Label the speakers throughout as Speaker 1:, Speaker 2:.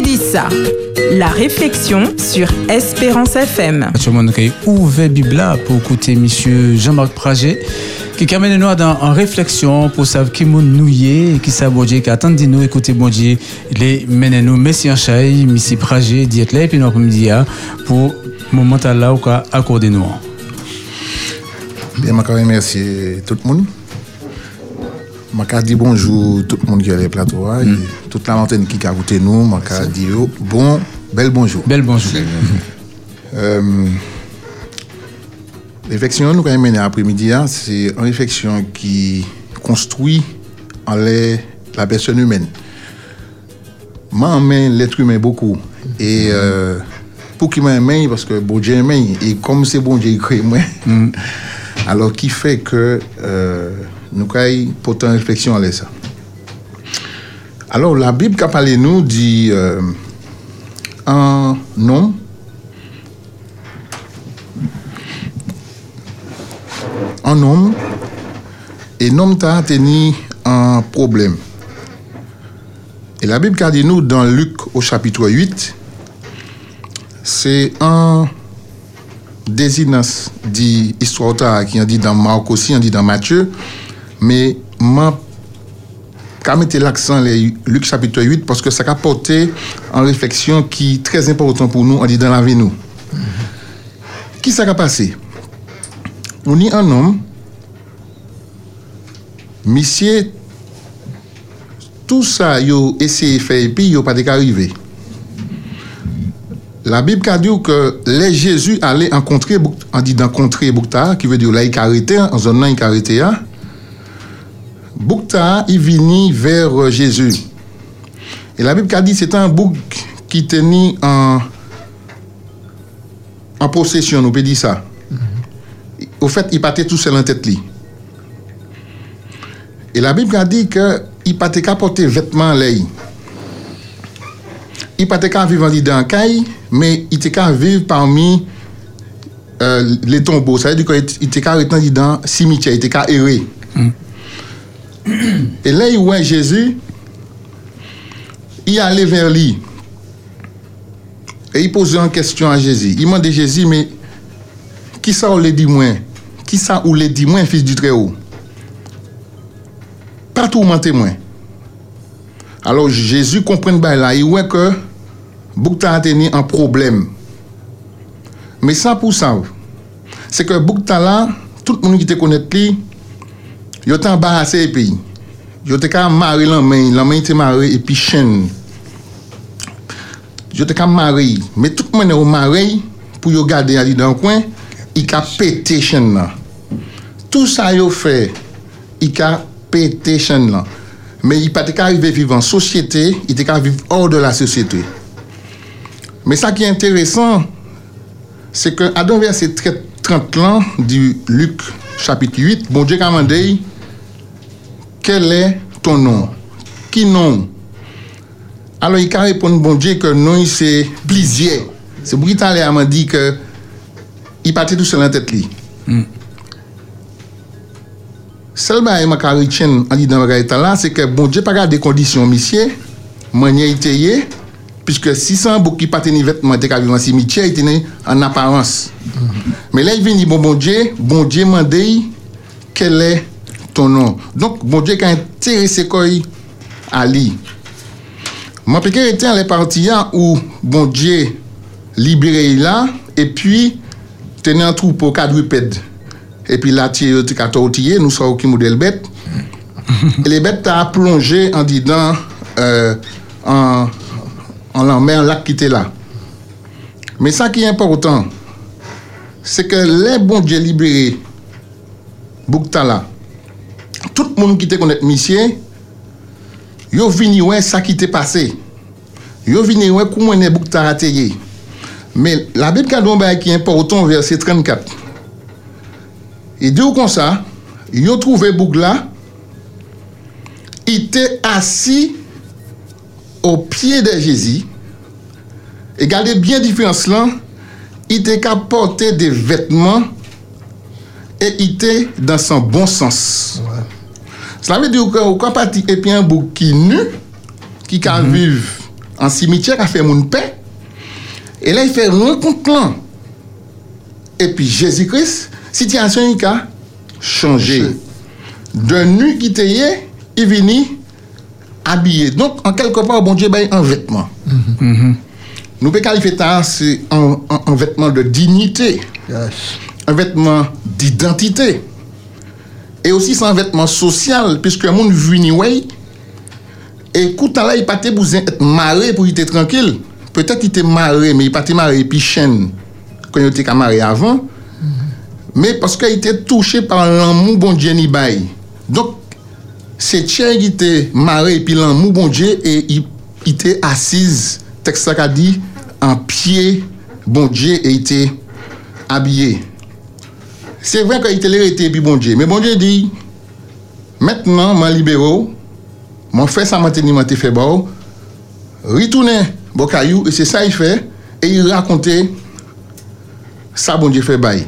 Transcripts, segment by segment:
Speaker 1: Médissa, la réflexion sur Espérance FM.
Speaker 2: Tout le monde a ouvert Bibla pour écouter monsieur Jean-Marc Prager qui amène nous dans en réflexion pour savoir qui nous nouillé qui savent Dieu qui attend de nous écouter bon Dieu les mène nous messie en chai monsieur Prager dit là et puis nous comme dit pour moment là ou accorder nous
Speaker 3: Bien, je remercier tout le monde. Je dis bonjour tout le monde qui est les plateaux, mm. toute la montagne qui a écouté nous. Je dis bon, bel bonjour.
Speaker 2: Bel bonjour.
Speaker 3: euh, réflexion nous avons menée après-midi, hein, c'est une réflexion qui construit en la personne humaine. Moi, l'être humain beaucoup. Et euh, pour qu'il m'aime, parce que bon Dieu aime, et comme c'est bon Dieu qui moi, mm. alors qui fait que euh, nous avons pourtant réflexion à ça. Alors, la Bible qui a parlé nous dit euh, un homme un homme et l'homme a tenu un problème. Et la Bible a dit nous dans Luc au chapitre 8, c'est un désignance dit histoire qui a dit dans Marc aussi, on dit dans Matthieu, mais quand mettre l'accent les Luc chapitre 8 parce que ça a porté en réflexion qui est très important pour nous, on dit dans la vie nous. Qui ça a passé? On est un homme, monsieur, tout ça, il a essayé de faire et puis il n'a pas arrivé. La Bible a dit que les Jésus allait rencontrer, on dit d'encontrer Boukta, qui veut dire là, il en zone là, arrêté. Boukta, il vient vers Jésus. Et la Bible a dit c'est un bouc qui tenait en, en possession, on peut dire ça. Au fait, il partait tout seul en tête. Li. Et la Bible a dit que il partait qu'à porter vêtements là. Il partait qu'à vivre dans caille, mais il était qu'à vivre parmi euh, les tombeaux. Ça veut dire qu'il était qu'à dans le cimetière, il était qu'à errer. Et là, il voit Jésus, il allait vers lui. Et il posait une question à Jésus. Il demandait Jésus, mais qui ça ou les dit moi Qui ça ou les dit moi, fils du Très-Haut? Pas tourmenter moi. Alors Jésus comprend bien là, il voit que Boukta a tenu un problème. Mais ça pour ça, c'est que Boukta là, tout le monde qui te connaît yo te ambarase e peyi. Yo te ka mare lanmen, lanmen te mare epi chen. Yo te ka mare, me tout mwen yo mare pou yo gade yadi dan kwen, i ka pete chen lan. Tout sa yo fe, i ka pete chen lan. Me i pa te ka arrive vivan sosyete, i te ka vive or de la sosyete. Me sa ki enteresan, se ke adon vers se 30 lan di Luke chapit 8, bon diye kamandey, quel est ton nom Qui nom Alors il a répondu, bon Dieu, que nom, c'est plaisir. C'est pour qu'il m'a dit que il partait tout seul hmm. en tête. Mm. Sel ba e makari chen an di dan bagay tan la, se ke bon dje pa gade de kondisyon misye, manye ite ye, piske 600 bou ki pate ni vetman te kavivan si mitye, ite ne an aparense. Mm -hmm. Me la yi veni bon bon dje, bon dje mande yi, ke le ton nom. Donc, bon Dieu qui a intéressé quoi à lui. Mon piqué était les parties où bon Dieu libéré là, et puis tenait un troupeau quadrupède. Et puis là, tu tortillé, nous sommes qui modèle bête. Mm. Et les bêtes t'a plongé en disant, euh, en, en l'emmène, lac qui était là. Mais ça qui est important, c'est que les bons Dieu libérés, Bouktala, tout moun ki te konet misye, yo vini wè sa ki te pase. Yo vini wè kou mwen e bouk tarateye. Men, la bet kadon bay ki importon verse 34. E de ou kon sa, yo trouve bouk la, ite asi ou pie de Jezi, e gade bien diferans lan, ite ka porte de vetman, e ite dan san bon sens. Sla me di ou kon, ou kon pati epi an bou ki nu, ki ka mm -hmm. viv an simityer a fe moun pe, e la y fe renkont lan. Epi Jezi Kris, sityasyon y ka chanje. De nu ki te ye, y vini abye. Donk an kelko pa ou bon diye bay an vetman. Mm -hmm. mm -hmm. Nou pe kalife ta se an vetman de dignite,
Speaker 4: yes.
Speaker 3: an vetman d'identite. E osi san vetman sosyal, piske moun vwini wey, e koutan la yi pate bouzen et mare pou yi te tranquil. Petet yi te mare, me yi pate mare pi chen, kon yo te ka mare avan, mm -hmm. me paske yi te touche par lan mou bon dje ni bay. Dok, se chen yi te mare pi lan mou bon dje, e yi te asiz, teksa ka di, an pie bon dje, e yi te abye. Se vwen kwa ite lere ete pi bon Dje. Men bon Dje di, metnen man libero, man fè sa manteni man te fè bor, ritounen bokayou, e se sa y fè, e y rakonte sa bon Dje fè bayi.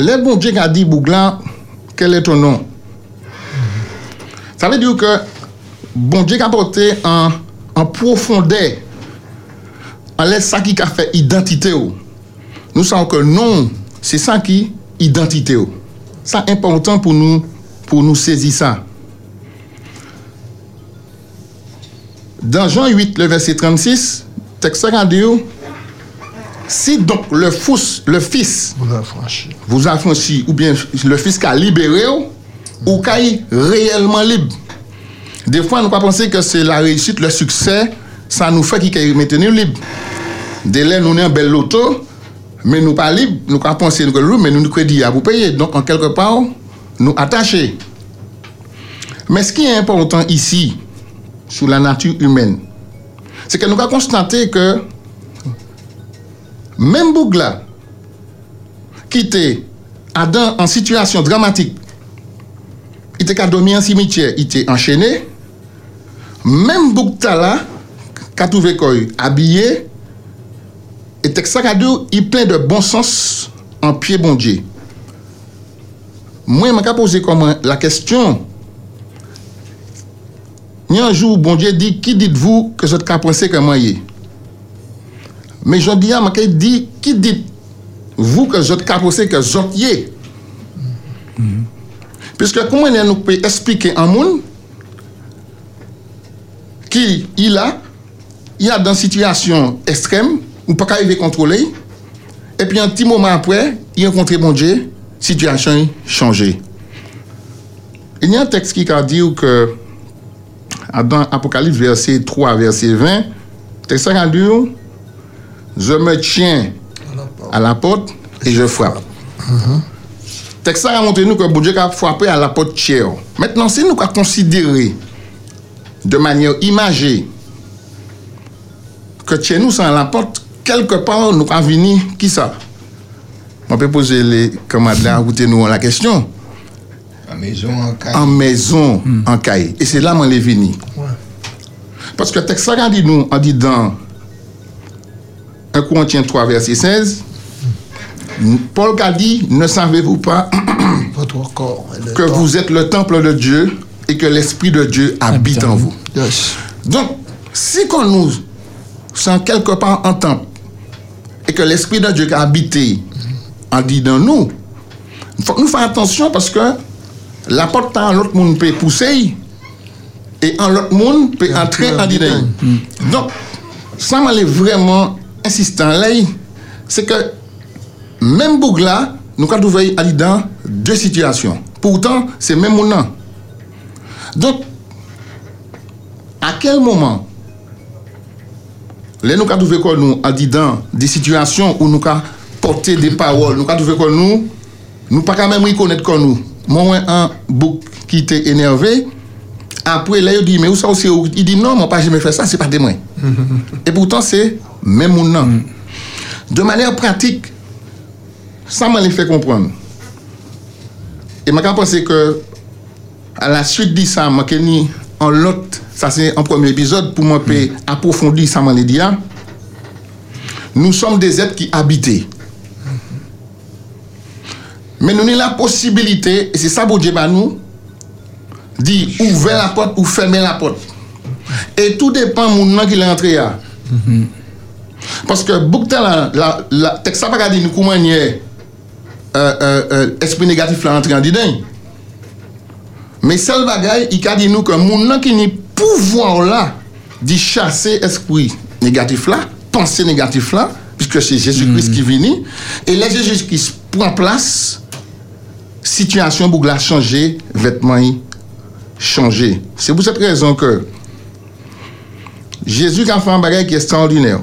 Speaker 3: Le bon Dje ka di Bouglan, kel e ton non? Sa ve diyo ke, bon Dje ka pote an, an profonde, an lè sa ki ka fè identite ou. Nous savons que non, c'est ça qui identité. Ça important pour nous, pour nous saisir ça. Dans Jean 8, le verset 36, texte ça a dit, si donc le fils, le fils
Speaker 4: Vous affranchir.
Speaker 3: vous affranchit, ou bien le fils qui a libéré, ou, qui est réellement libre. Des fois, nous pas penser que c'est la réussite, le succès, ça nous fait qu'il est maintenu libre. Dès là, nous avons un bel loto, mais nous pas libres, nous pas penser que nous, mais nous nous crédit à vous payer. Donc, en quelque part, nous attachés. Mais ce qui est important ici, sur la nature humaine, c'est que nous avons constaté que même Bougla, qui était Adam en situation dramatique, il était qu'à dormir en cimetière, il était enchaîné. Même Bougta là, qu'a trouvé habillé, et Texacadou, il plein de bon sens en pied bon Dieu. Moi, je me posé comme la question. Il y a un jour, bon Dieu dit, qui dites-vous que je te pensé que moi? Mais je dis, je dis, qui dites-vous que je te pensé que je y est? Puisque comment nous peut expliquer un monde qui il a, il a dans une situation extrême, ou pas arriver à contrôler, et puis un petit moment après, il a rencontré mon Dieu, situation a changé. Il y a un texte qui a dit que dans Apocalypse verset 3, verset 20, texte a dit, je me tiens à la porte et je frappe. Texte a montré nous que bon Dieu a frappé à la porte tiers. Maintenant, si nous avons considéré de manière imagée que chez nous, à la porte, quelque part, nous avons venu, qui ça? On peut poser les camarades là, nous la question.
Speaker 4: La maison en caille.
Speaker 3: En maison, en caille. Et c'est là qu'on est venu.
Speaker 4: Ouais.
Speaker 3: Parce que le texte ça dit nous, on dit dans 1 Corinthiens 3, verset 16, Paul a dit, ne savez-vous pas
Speaker 4: Votre corps.
Speaker 3: que vous êtes le temple de Dieu et que l'Esprit de Dieu habite en vous.
Speaker 4: Yes.
Speaker 3: Donc, si qu'on nous sommes quelque part en temple et que l'Esprit de Dieu qui a habité en dit dans nous, il faut que nous fassions attention parce que la porte en l'autre monde peut pousser et en l'autre monde peut entrer en dedans. Donc, ça m'a vraiment insistant là, c'est que même Bougla, nous avons trouvé dans deux situations. Pourtant, c'est même mon nom. Donc, à quel moment Le nou ka touve kon nou adidan de situasyon ou nou ka porte de parol. Nou ka touve kon nou, nou pa kamen mwen konet kon nou. Mwen an bouk ki te enerve, apwe la yo di, me ou sa ou se ou? I di, non, mwen pa jeme fè sa, se pa de mwen. E poutan se, men moun nan. De manè pratik, sa man le fè kompran. E mwen ka pense ke a la suite di sa, mwen ke ni an lot ça c'est un premier épisode, pour moi, mm. approfondir ça, m'en dire. Nous sommes des êtres qui habitent. Mais nous avons la possibilité, et c'est ça, bon Dieu, nous, dit ouvrir la porte ou fermer la porte. Et tout dépend du monde qui est entré. là. Mm-hmm. Parce que beaucoup la, la, la texte pas dit nous comment euh, euh, euh, esprit négatif là entré en dedans. Mais seul bagaille, il a dit nous que monde qui n'est pouvoir là d'y chasser esprit négatif là, pensée négatif là, puisque c'est Jésus-Christ qui vient. Et là, Jésus-Christ prend place, situation pour la changer, vêtements y changer. C'est pour cette raison que Jésus a fait un bagage qui est extraordinaire.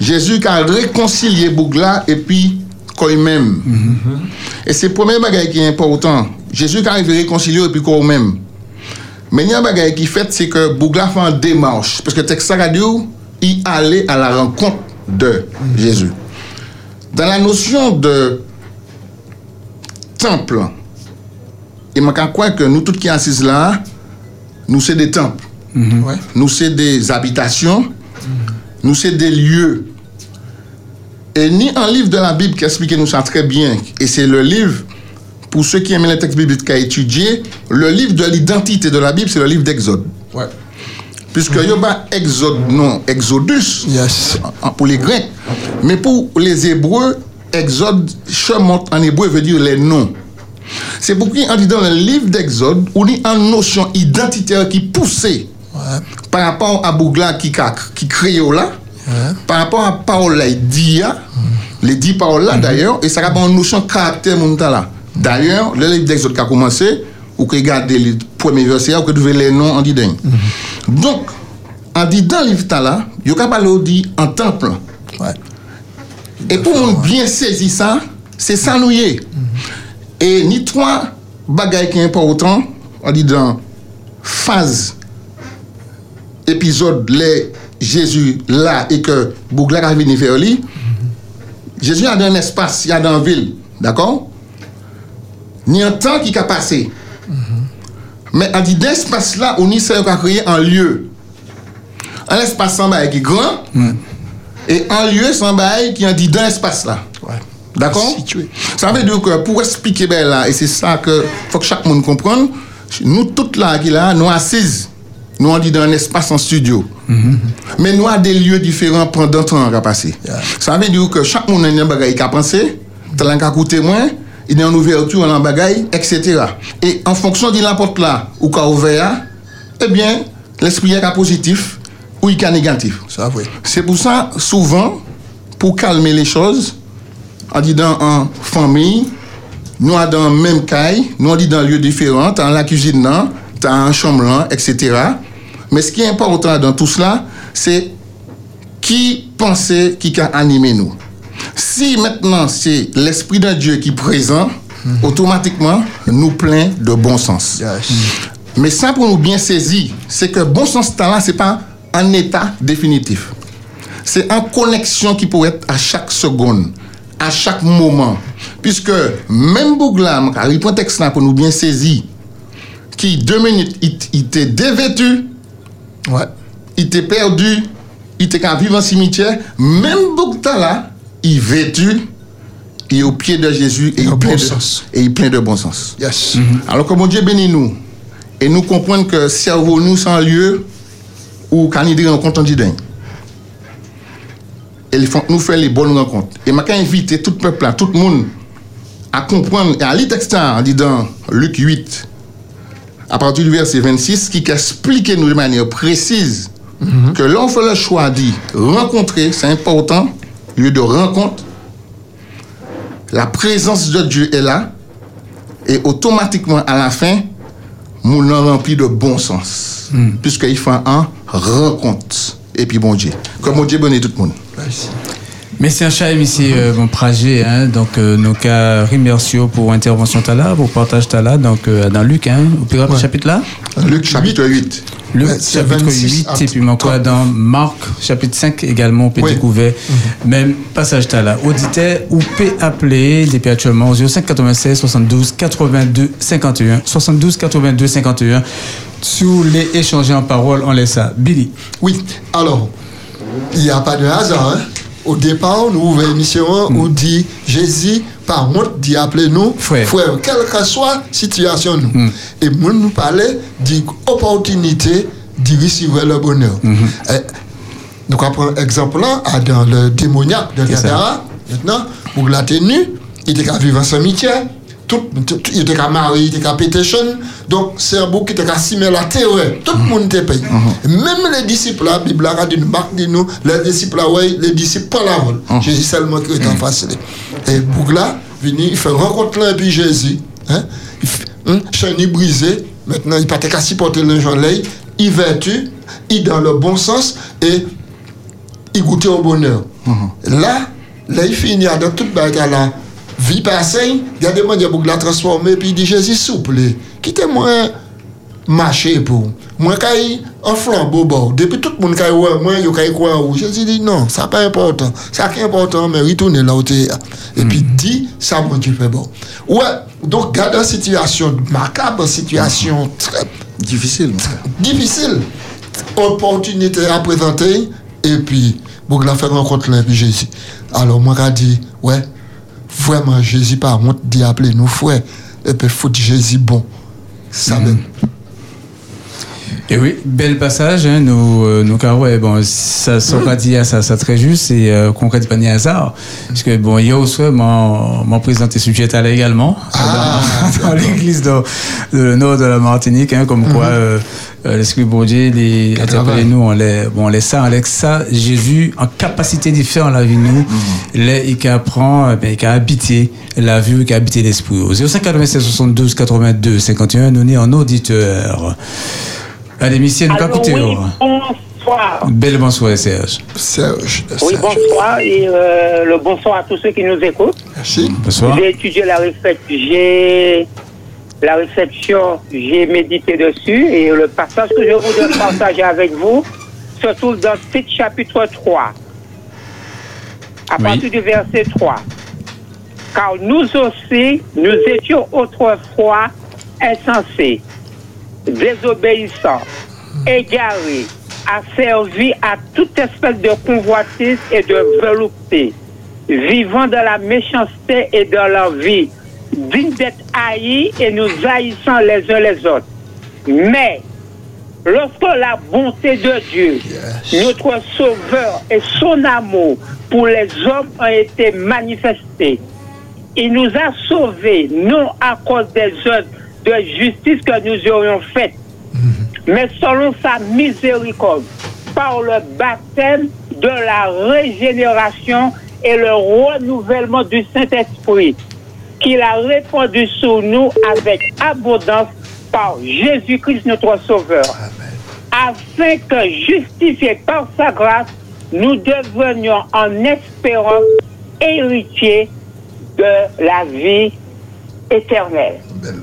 Speaker 3: Jésus a réconcilié Bougla et puis quand même. Et c'est le premier bagage qui est important. Jésus a réconcilié et puis quand même. Mais il y a un bagage qui fait, c'est que Bougla fait une démarche. Parce que texte ça dit, il allait à la rencontre de Jésus. Dans la notion de temple, et je crois que nous tous qui sommes assis là, nous sommes des temples.
Speaker 4: Ouais.
Speaker 3: Nous sommes des habitations. Nous sommes des lieux. Et ni un livre de la Bible qui explique nous ça très bien. Et c'est le livre, pour ceux qui aiment les textes bibliques à étudier, le livre de l'identité de la Bible, c'est le livre d'Exode.
Speaker 4: Ouais.
Speaker 3: Puisque il y a pas Exode, non, Exodus
Speaker 4: Yes.
Speaker 3: en- pour les Grecs. Mais pour les Hébreux, Exode, Shemot en hébreu veut dire les noms. C'est pourquoi on dit dans le livre d'Exode, on a une notion identitaire qui poussait
Speaker 4: Ouais.
Speaker 3: par rapport à Bougla qui, qui crée là,
Speaker 4: Ouais.
Speaker 3: par rapport à là, dit là, les dix paroles là d'ailleurs, et ça a une notion de caractère mon là. D'ailleurs, le livre d'Exode qui a commencé, ou que regardez le premier verset, ou que trouver les noms en didin. Mm -hmm. Donc, en didin livre là, il y a parlé dit en temple.
Speaker 4: Ouais.
Speaker 3: Et pour nous bien saisir ça, c'est ça nous y est. Mm -hmm. Et ni trois bagailles qui sont importantes, en didin phase, épisode, les Jésus là et que Bougla a venu faire lui, Jésus a dans un espace, il y a dans une ville, d'accord Ni un temps qui a passé. Mais on dit d'espace là, on y sait qu'on a créé un lieu. Un espace sans bail qui est grand, et un lieu sans bail qui en dit dans l'espace là.
Speaker 4: Ouais.
Speaker 3: D'accord? Ça veut dire que pour expliquer ben là, et c'est ça que faut que chaque monde comprenne, nous toutes là qui là, nous assises, nous on dit dans un espace en studio. Mais nous avons des lieux différents pendant le temps qui a passé.
Speaker 4: Yeah.
Speaker 3: Ça veut dire que chaque monde a un bagage qui a pensé, qui a coûté moins, il y a une ouverture dans bagage, etc. Et en fonction de la porte là, ou qu'a ouvert, eh bien, l'esprit est positif ou il est négatif. C'est pour ça, souvent, pour calmer les choses, on dit dans une famille, nous sommes dans le même caille, nous on dit dans lieux différents, dans la cuisine, dans la chambre, là, etc. Mais ce qui est important dans tout cela, c'est qui pensait, qui a animé nous. Si maintenant c'est l'Esprit de Dieu qui est présent, automatiquement, nous plein de bon sens.
Speaker 4: Yes.
Speaker 3: Mais ça, pour nous bien saisir, c'est que bon sens talent, ce n'est pas un état définitif. C'est en connexion qui peut être à chaque seconde, à chaque moment. Puisque même Bouglam, il prend texte là pour nous bien saisir, qui deux minutes, il, était dévêtu,
Speaker 4: Ouais.
Speaker 3: il était perdu, il était qu'à vivre en cimetière, même Bougta là, il vêtu, il est au pied de Jésus et il,
Speaker 4: En
Speaker 3: plein
Speaker 4: bon
Speaker 3: de,
Speaker 4: sens.
Speaker 3: et il plein de bon sens.
Speaker 4: Yes.
Speaker 3: Alors que mon Dieu bénit nous et nous comprenons que cerveau nous sans lieu il rencontre en dingue. Et il faut nous faire les bonnes rencontres. Et je inviter tout le peuple, là, tout le monde à comprendre, et à lire texte là, en dit dans Luc 8, à partir du verset 26, qui explique nous de manière précise que l'on fait le choix dit rencontrer, c'est important, lieu de rencontre. La présence de Dieu est là, et automatiquement à la fin, nous l'avons rempli de bon sens. Puisqu'il fait un rencontre. Et puis bon Dieu. Comme mon Dieu bénit tout le monde.
Speaker 4: Merci.
Speaker 2: Merci un chat ici euh, mon projet hein, donc euh, nos cas remercie pour intervention là pour partage là donc euh, dans Luc hein au plus rapide chapitre là
Speaker 3: Luc chapitre 8.
Speaker 2: Luc
Speaker 4: Ouais,
Speaker 2: chapitre
Speaker 4: 26
Speaker 2: 8
Speaker 4: à
Speaker 2: et puis mon quoi
Speaker 4: 30.
Speaker 2: dans Marc chapitre 5 également on peut
Speaker 3: Oui.
Speaker 2: découvrir même passage là auditeur ou peut appeler depuis actuellement au 05 96 72 82 51 72 82 51 sous les échanger en parole on laisse ça Billy
Speaker 4: Oui, alors, il n'y a pas de hasard. hein. Au départ, nous ouvrons l'émission, on dit Jésus par honte d'y appeler nous
Speaker 2: Frère.
Speaker 4: frère, quelle que soit situation nous. Et moi nous parler d'opportunité d'y recevoir le bonheur. Et, donc, on prend exemple là, à dans le démoniaque de. Gadara, maintenant, pour la tenue, il était qu'à vivre en cimetière, tout, il était qu'à marier, il était qu'à pététion, donc c'est un bouc qui était qu'à simer la terreur, tout le monde était payé. Même les disciples, la Bible a dit, marque de nous, les disciples, là, ouais, les disciples, pas la vol. Jésus seulement qui est en face. Et bouc là, venu, il fait rencontre là, puis Jésus, hein, il fait, hein, brisé, maintenant, il pas qu'à supporter le là, il vertu, il dans le bon sens, et il goûtait au bonheur. Là, là, il finit dans toute bagarre là. Vie passée, il a demandé pour la transformer, puis il dit Jésus, souple, quittez-moi marcher pour. Moi, quand un flambeau, bon, depuis tout le monde qui a ouais, moi, a quoi ou Jésus dit non, ça pas important. Ça qui est important, mais retournez là où tu es. Et puis dit, ça, mon Dieu fait bon. Ouais, donc, garde une situation macabre, situation très
Speaker 3: Difficile.
Speaker 4: difficile. Opportunité à présenter et puis pour la faire rencontre là puis Jésus. Alors moi j'ai dit ouais vraiment Jésus pas honte d'y appeler nous frères et puis faut Jésus bon. Ça même.
Speaker 2: Et oui, bel passage, hein, nous, euh, nous, car ouais, bon, ça, ça, on dit, ça, ça très juste, et, euh, ne pas ni hasard. Parce que, bon, hier au soir, m'en, présenté sujet à là également, dans, dans l'église de, de le nord de la Martinique, hein, comme quoi, euh, euh, l'Esprit bon Dieu, les, interpellé nous, on les, bon, on les ça, on les ça, Jésus, en capacité de faire la vie, nous, là, il apprend, ben, il a habité la vue, il a habité l'esprit. Au 05 96 72 82 51, nous, est en auditeur. Nous
Speaker 5: Allô,
Speaker 2: écoutez.
Speaker 5: oui, bonsoir.
Speaker 2: Belle bonsoir, Serge.
Speaker 4: Serge.
Speaker 5: Oui, bonsoir et euh, le bonsoir à tous ceux qui nous écoutent.
Speaker 4: Merci.
Speaker 2: Bonsoir.
Speaker 5: J'ai étudié la réflexion, j'ai la réflexion, j'ai médité dessus et le passage que je voudrais partager avec vous se trouve dans Tite chapitre 3, à
Speaker 2: Oui.
Speaker 5: partir du verset 3. Car nous aussi, nous étions autrefois insensés, désobéissants, égarés, asservis à toute espèce de convoitise et de volupté, vivant dans la méchanceté et dans l'envie, dignes d'être haïs et nous haïssant les uns les autres. Mais, lorsque la bonté de Dieu, notre Sauveur et son amour pour les hommes ont été manifestés, il nous a sauvés, non à cause des œuvres de justice que nous aurions faites, mais selon sa miséricorde, par le baptême de la régénération et le renouvellement du Saint-Esprit, qu'il a répandu sur nous avec abondance par Jésus-Christ notre Sauveur, afin que, justifiés par sa grâce, nous devenions en espérance héritiers de la vie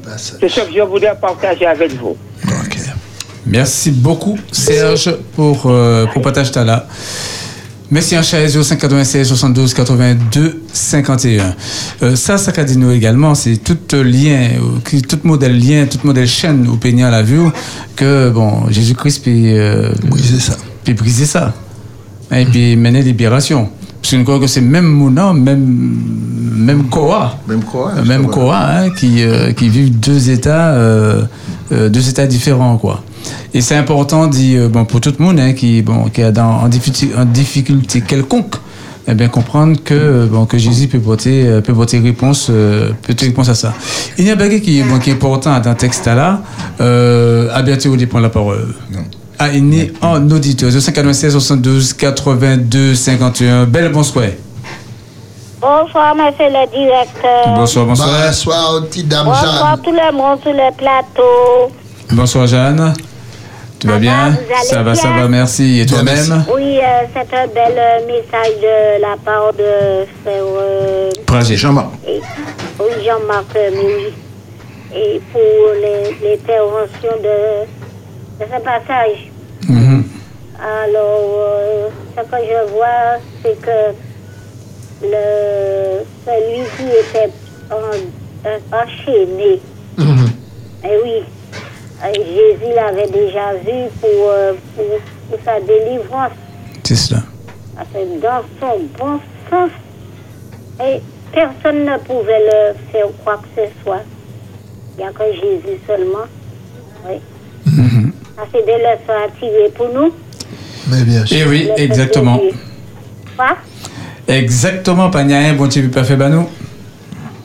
Speaker 4: passage.
Speaker 5: C'est ce que je voudrais partager avec vous.
Speaker 2: Merci beaucoup, Serge, pour, euh, pour partager ta là. Merci en chaise 596 72 82 51. Euh, ça, ça qu'a dit nous également, c'est tout euh, lien, euh, tout modèle lien, tout modèle chaîne au peignant à la vue, que bon, Jésus-Christ euh,
Speaker 4: Briser ça.
Speaker 2: peut briser ça. Et puis mener libération. Parce que nous croyons que c'est même Mouna, même, même Koa.
Speaker 3: Même quoi
Speaker 2: Euh, même Koa, hein, qui, euh, qui vivent deux états, euh, euh, deux états différents, quoi. Et c'est important, dit, euh, bon, pour tout le monde, hein, qui, bon, qui est dans, en, difficulté, en difficulté quelconque, eh bien, comprendre que, bon, que Jésus peut porter, peut porter réponse, peut réponse à ça. Il y a un bagage qui, bon, qui est important dans ce texte-là. Euh, à bientôt, on prend la parole. Est en auditeur. 596 72 82 51. Belle bonsoir.
Speaker 6: Bonsoir, monsieur le directeur.
Speaker 2: Bonsoir, bonsoir.
Speaker 4: Bonsoir, petite dame
Speaker 6: Bonsoir
Speaker 4: Jeanne.
Speaker 6: tout le monde sur le plateau.
Speaker 2: Bonsoir Jeanne. Tu vas bien? Ça va, ça va, merci. Et toi-même?
Speaker 6: Oui, euh, c'est un bel euh, message de la part de frère euh,
Speaker 2: Pragé.
Speaker 3: Jean-Marc.
Speaker 6: et- oui, Jean-Marc euh, Mouy. Et pour les- l'intervention de, de ce passage.
Speaker 2: Mhm.
Speaker 6: Alors, euh, ce que je vois, c'est que le, celui qui était en- enchaîné,
Speaker 4: Mhm.
Speaker 6: Eh oui, euh, Jésus l'avait déjà vu pour, euh, pour, pour sa délivrance.
Speaker 2: C'est cela.
Speaker 6: Dans son bon sens, et personne ne pouvait le faire quoi que ce soit. Il n'y a que Jésus seulement. Oui. Ça, c'est des leçons à tirer pour nous.
Speaker 4: Mais bien sûr.
Speaker 2: Et Eh oui,
Speaker 6: fait
Speaker 2: exactement.
Speaker 6: Quoi?
Speaker 2: Exactement, pas rien, bon, tu peux pas faire bah nous.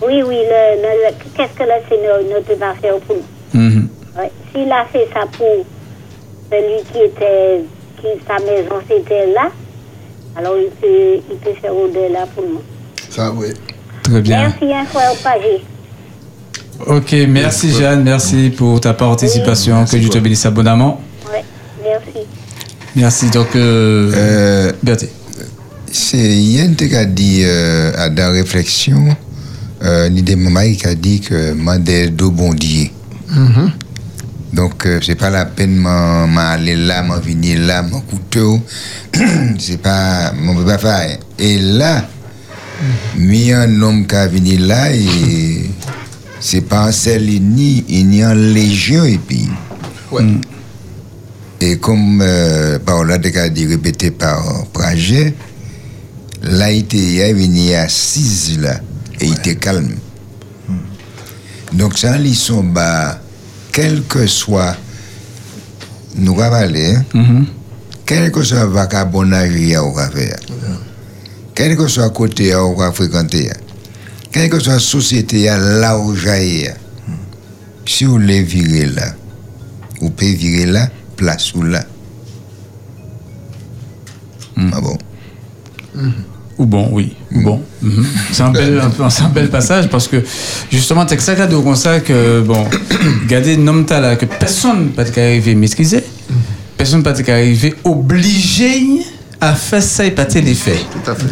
Speaker 6: Oui, oui, le, le- le- qu'est-ce que le Seigneur ne peut pas faire pour nous?
Speaker 2: Mhm.
Speaker 6: Ouais. S'il a fait ça pour celui qui était, qui sa maison c'était là, alors il peut, il peut faire au-delà pour nous.
Speaker 4: Ça, oui.
Speaker 2: Très bien.
Speaker 6: Merci, hein, frère Pagé.
Speaker 2: Ok, merci Jeanne, merci pour ta participation. que Dieu te bénisse abondamment.
Speaker 6: Ouais, merci.
Speaker 2: Merci. Donc, euh,
Speaker 7: Euh,
Speaker 2: Berthe.
Speaker 7: c'est Yann qui a dit euh, à dans réflexion, euh, ni des mamans qui a dit que mandé do bondier. Donc euh, c'est pas la peine m'en m'en aller là, m'en venir là, mon couteau. c'est pas, on peut pas faire. Et là, mis un homme qui a venu là et c'est pas un seul ni il y a en légion et puis.
Speaker 4: Ouais.
Speaker 7: Et comme euh, Paola a dit répété par Praget, là, il était venu assise là, et il était calme. Donc, ça, ils sont bas, quel que soit, nous ravaler, hein, quel que soit le vagabondage qu'il y a au faire, quel que soit le côté où on va fréquenter, quelle que soit la société là où j'aille, si vous voulez virer là, vous pouvez virer là, place ou là. Ah bon?
Speaker 2: Ou bon, oui. Ou bon. C'est un bel, un, peu- c'est un bel passage parce que justement, c'est que ça cadeau comme ça que, bon, regardez, nom là, que personne ne peut arriver à maîtriser, personne ne peut arriver obligé à faire ça et pas les faits.
Speaker 3: Tout à fait.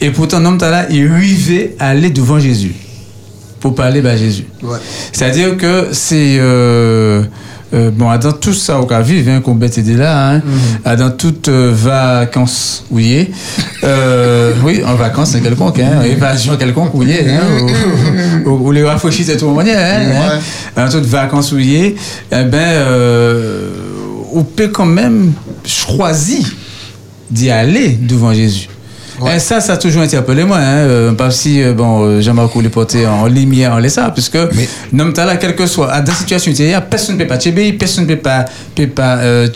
Speaker 2: Et pourtant, nom là, il arrivait à aller devant Jésus pour parler à Jésus.
Speaker 4: Ouais.
Speaker 2: C'est-à-dire que c'est. euh, euh, bon, dans tout ça, au cas vivre, hein, qu'on bête aider là, hein, ah, dans toutes euh, vacances, oui, euh, oui, en vacances, c'est quelconque, hein, évasion quelconque, oui, hein, ou, ou- ou les rafraîchis, c'est tout le monde, hein, hein, dans toutes vacances, oui, eh ben, euh, on peut quand même choisir d'y aller devant Jésus. Et ça, ça a toujours interpellé moi. Hein, euh, pas si euh, bon, euh, Jean-Marc les porté en lumière, en laissant, puisque non, t'as là, quel que soit, à dans la situation, il y a personne ne peut pas tchéber, personne ne peut pas, peut pas euh,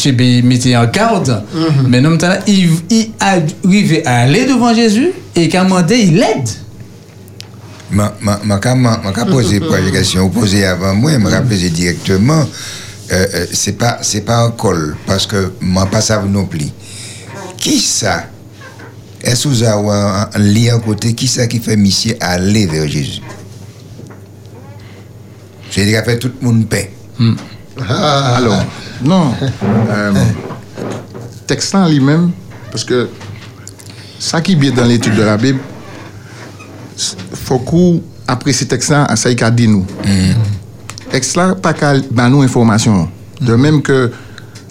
Speaker 2: mettre en garde. Mais non, t'as là, il, il a arrivé à aller devant Jésus et qu'à un moment donné, il l'aide.
Speaker 7: Ma, ma, ma, ma, ma, ma ka posé pas la question posée avant moi, ma ka posé directement. Euh, euh, c'est pas c'est pas un col parce que moi pas ça non plus. Qui ça? Est-ce que vous avez un, lien à côté? Qui ça qui fait monsieur aller vers Jésus? C'est dire fait tout le monde paix.
Speaker 4: Ah,
Speaker 3: Alors, non. Euh, texte là en lui-même, parce que ça qui est bien dans l'étude de la Bible, faut qu'on apprécie texte là, ça y a dit nous. Texte là, pas qu'à ben, nous information. De même que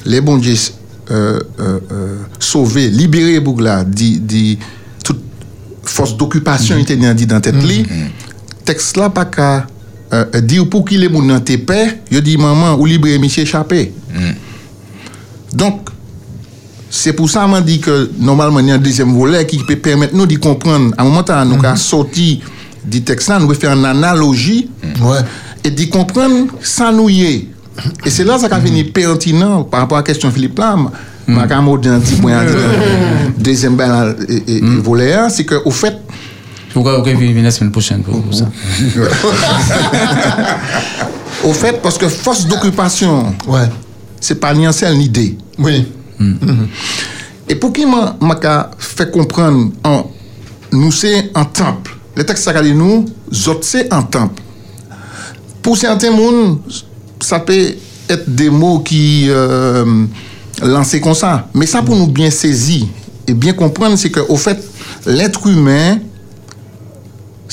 Speaker 3: les bons dieux euh, euh, euh, sauvés, libérés, Bougla, dit, dit toute force d'occupation était dit dans tête li. Texte là, pas qu'à dire pour qu'il est mon dans tes pères, je dis maman, ou libre monsieur échappé. Donc, c'est pour ça que je dis que normalement, il y a un deuxième volet qui peut permettre nous de comprendre. À un moment donné, nous avons sorti du texte là, nous faire une analogie
Speaker 4: Ouais.
Speaker 3: et d'y comprendre sans nous y E se la sa ka vini pertinant par rapport a kestyon Filip Lam, ma ka mou den ti pwen an di dezem ben al vole a, se ke ou fet
Speaker 2: Ou ka vini la semen pochen
Speaker 3: pou sa. Ou fet, paske fos
Speaker 4: d'okupasyon,
Speaker 3: se pa ni ansel ni de.
Speaker 4: Oui.
Speaker 3: E pou ki ma ka fe kompran nou se an temple, le tek sa ka di nou, zot se an temple. Pou se an temoun, ça peut être des mots qui euh, lancés comme ça, mais ça pour nous bien saisir et bien comprendre c'est que au fait l'être humain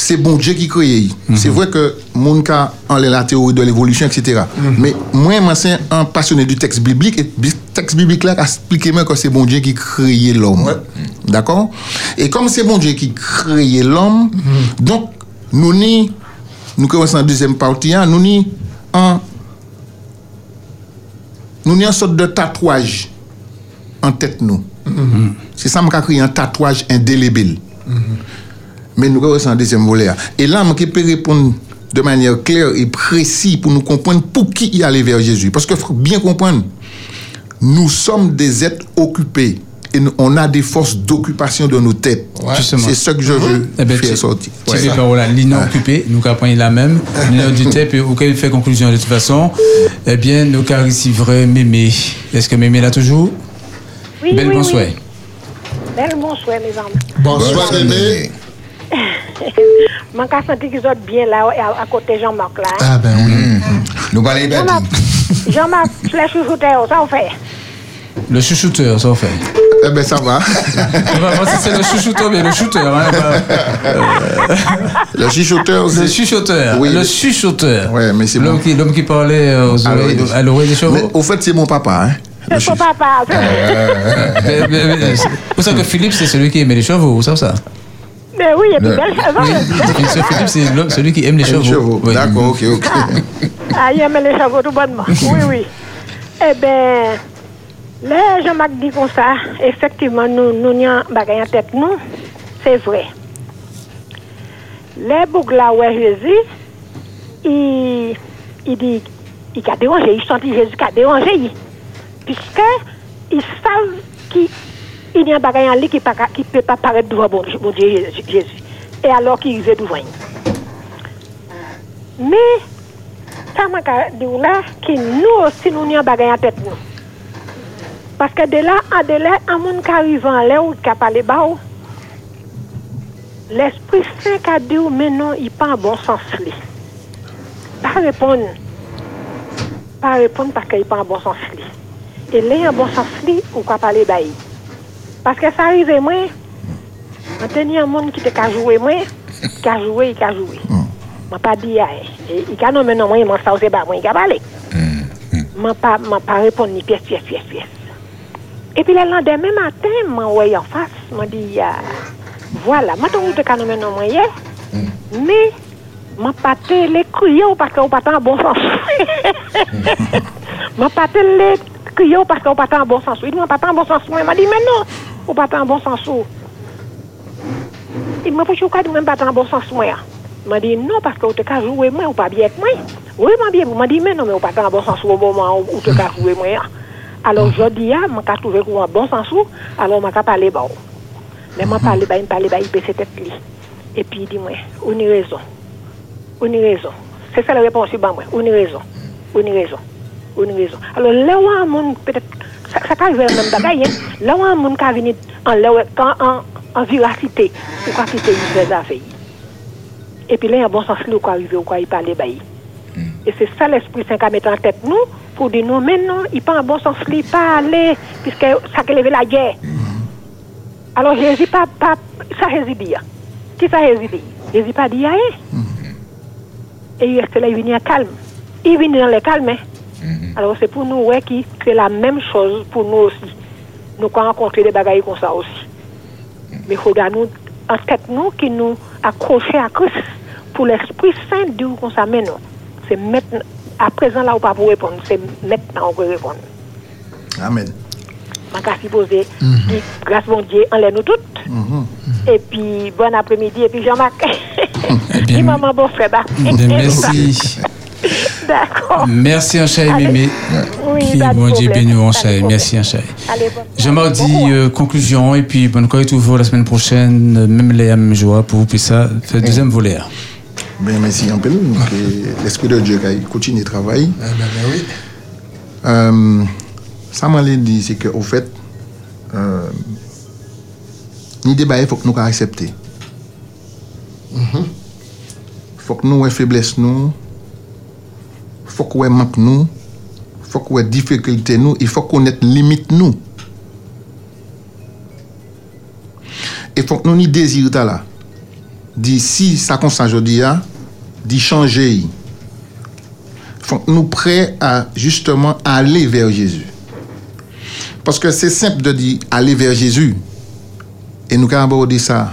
Speaker 3: c'est bon Dieu qui crée. C'est vrai que mon cas en la théorie de l'évolution, etc. Mais moi, moi c'est un passionné du texte biblique. Et le texte biblique là a expliqué moi que c'est bon Dieu qui crée l'homme. D'accord? Et comme c'est bon Dieu qui crée l'homme, donc nous ni, nous commençons en deuxième partie, hein, nous ni un, nous ni une sorte de tatouage en tête nous. C'est ça que créé un tatouage indélébile. Mais nous restons en deuxième volet. hein. Et là, je peux répondre de manière claire et précise pour nous comprendre pour qui y aller vers Jésus. Parce faut bien comprendre, nous sommes des êtres occupés. Et nous- on a des forces d'occupation dans nos têtes. C'est ça que je veux
Speaker 2: Eh ben,
Speaker 3: faire sortir.
Speaker 2: Tu
Speaker 3: Ouais.
Speaker 2: sais, par là, l'INA occupé, nous apprenons la même, l'INA du TEP, et auquel fait conclusion de toute façon, eh bien, nous car ici vrai Mémé. Est-ce que Mémé là toujours?
Speaker 6: Oui,
Speaker 2: Belle
Speaker 6: oui,
Speaker 2: bonsoir.
Speaker 6: oui. Belle bonsoir, mes amis.
Speaker 4: Bonsoir, Mémé.
Speaker 6: Je suis senti qu'ils sont bien là, à, côté de Jean-Marc là. hein.
Speaker 4: Ah ben oui.
Speaker 7: Nous parlons pas
Speaker 6: Jean-Marc, Jean-Marc, je l'ai chouchouté, ça on fait.
Speaker 2: Le chouchouteur, ça en fait.
Speaker 3: Eh ben, ça va.
Speaker 2: C'est le chouchouteur, mais le shooter. Hein, pas-
Speaker 3: Le chuchoteur
Speaker 2: le
Speaker 3: aussi.
Speaker 2: chuchoteur.
Speaker 3: Oui,
Speaker 2: le
Speaker 3: le-
Speaker 2: chuchoteur.
Speaker 3: Ouais, mais c'est
Speaker 2: L'homme
Speaker 3: bon.
Speaker 2: qui, l'homme qui parlait euh, aux
Speaker 3: À
Speaker 2: oreilles,
Speaker 3: l'oreille des-
Speaker 2: à l'oreille des
Speaker 3: Mais
Speaker 2: chevaux.
Speaker 3: au fait, c'est mon papa. Hein. Le
Speaker 6: C'est
Speaker 3: chuchoteur.
Speaker 6: papa.
Speaker 2: Mais- mais- mais- c'est- Vous savez que Philippe, c'est celui qui aimait les chevaux, vous savez ça
Speaker 6: Mais oui, il y a
Speaker 7: Le-
Speaker 6: des belles choses.
Speaker 2: Oui. Monsieur Philippe, c'est l'homme- celui qui aime les
Speaker 3: Les
Speaker 2: chevaux.
Speaker 3: chevaux.
Speaker 2: Oui.
Speaker 3: D'accord, ok, ok.
Speaker 6: Ah, il aime les chevaux tout bonnement. Oui, oui. Eh bien, là, Jean-Marc dit comme ça, effectivement, nous, nous n'avons pas en tête, nous, c'est vrai. Les boucles là où Jésus, il, il dit, il a dérangé, il sentit Jésus qui a dérangé, puisque ils savent qu'il il y a un bagage en qui ne peut pas paraître devant bon, Dieu Jésus. Et alors qu'il veut devant. Mais, ça m'a dit là, que nous aussi, nous avons bagay en tête nous. Parce que de là à de là, un monde qui arrive en l'air ou qui a parlé bas, ou, l'Esprit Saint qui a dit, mais non, il pas en bon sens. Lui. Pas répondre. Pas répondre parce qu'il pas en bon sens. Lui. Et là, en bon sens, lui, ou quoi parler bas. lui. Parce que ça arrive, moi, on tenait un monde qui te joué, moi, qui a joué, qui a joué. Je pas dit, ah, eh, il a nommé non, moi, il m'a ça, c'est pas moi, il a parlé. Je pas, m'a pas répondu ni pièce, pièce, pièce, pièce. Et puis le lendemain matin, je m'envoyé en face, je dit, ah, voilà, maintenant, vous te nommé non, moi, hier, mais je pas les crier parce que vous pas en bon sens. Je pas les crier parce que vous pas en bon sens. Il m'a pas en bon sens. Moi, m'a dit, mais non, vous pas en bon sens. Il m'a dit, pourquoi vous pas en bon sens, m'a dit non parce que vous te jouer moi ou pas bien avec moi. Oui, m'a bien, m'a dit mais non mais vous pas en bon sens au moment où vous te jouer moi. Alors je dis ah, m'a trouvé en bon sens alors m'a parler bon. Mais m'a parlé bah, il parler bah, il baisse tête. Et puis il dit moi, on a raison. On a raison. C'est ça la réponse bah moi, on a raison. On a raison. On a raison. Alors là où un monde peut-être ça, ça arrive même bagaille hein. Là où un monde qui venu en en vivacité, ou quoi quitter une des affaires. Et puis là, il y a un bon sens, là, où arriver, où il parle, bah, Et c'est ça l'Esprit Saint qui a mis en tête nous, pour non, mais non, il pas un bon sens, il pas aller, puisque ça a levé la guerre. Alors Jésus pas, pas, ça Jésus dit. Qui ça Jésus dit Jésus pas dit rien. Et il reste là, il vient calme. Il vient dans le calme. hein. Alors c'est pour nous, ouais, qui c'est la même chose pour nous aussi. Nous rencontrer des bagailles comme ça aussi. Mais il faudra nous, en tête nous, qui nous accrocher à Christ pour l'Esprit Saint de ça, mais non. C'est maintenant, à présent là, on pas pour répondre, c'est maintenant on peut répondre.
Speaker 3: Amen.
Speaker 6: Je vais supposer, grâce mon Dieu, enlève nous toutes. Et puis, bon après-midi, et puis Jean-Marc.
Speaker 2: Eh
Speaker 6: Dis maman, bon frère. bah.
Speaker 2: bien, merci.
Speaker 6: D'accord.
Speaker 2: Merci, Anchaï. Mémé.
Speaker 6: Oui,
Speaker 2: bon Dieu, béni, Anchaï. Merci, Anchaï. Jean-Marc dit euh, conclusion et puis bonne quoi toujours la semaine prochaine, même les mêmes joie pour puis ça, fait le deuxième volet.
Speaker 3: Ben, merci un peu. Ah. Euh, l'esprit de Dieu qui continue de travailler.
Speaker 4: Eh ben, ben, oui.
Speaker 3: Euh, ça m'a dit, c'est qu'au fait, euh, l'idée, il faut que nous accepter. Il mm -hmm. faut que nous ayons faiblesse, nous. Il faut que nous map nous. Il faut que nous difficulté, nous. Il faut qu'on ait limite, nous. Et il faut que nous ni désir là. Di si sa konsan jodi ya, d'y changer. Il faut que nous prêts à justement aller vers Jésus. Parce que c'est simple de dire aller vers Jésus. Et nous avons abordé ça.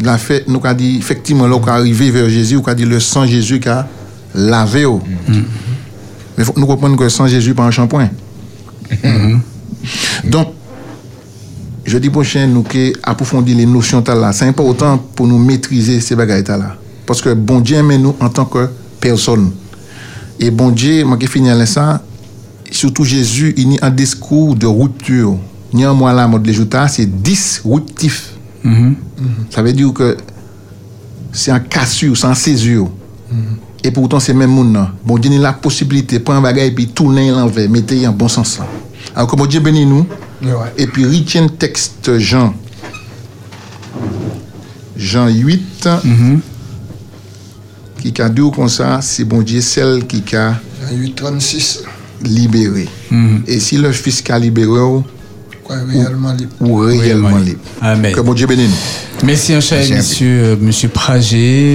Speaker 3: La fait, nous avons dit effectivement, là, on arrivé vers Jésus, on a dit le sang Jésus qui a lavé. oh. Mais il faut que nous comprenions que le sang Jésus pas un shampoing. Donc, jeudi prochain, nous que approfondir les notions là. C'est important pour nous maîtriser ces bagages là. Parce que bon Dieu aime nous en tant que personne. Et bon Dieu, moi qui finis à l'instant, surtout Jésus, il y a un discours de rupture. Néanmoins, là, mode les c'est disruptif. Ça veut dire que c'est un cassure, c'est un césure. Et pourtant, c'est même monde. Bon Dieu, il a la possibilité de prendre un bagage et puis tourner l'envers, mettre en bon sens. là. Alors que bon Dieu bénit nous.
Speaker 4: Ouais.
Speaker 3: Et puis, retiens texte Jean. Jean 8, qui a dit comme ça, c'est bon Dieu, celle qui a
Speaker 4: 836.
Speaker 3: libéré. Et si le fils a libéré,
Speaker 4: réellement libre.
Speaker 3: ou réellement libre.
Speaker 2: Amen.
Speaker 3: Que bon Dieu bénisse.
Speaker 2: Merci, un cher monsieur, euh, monsieur Prager.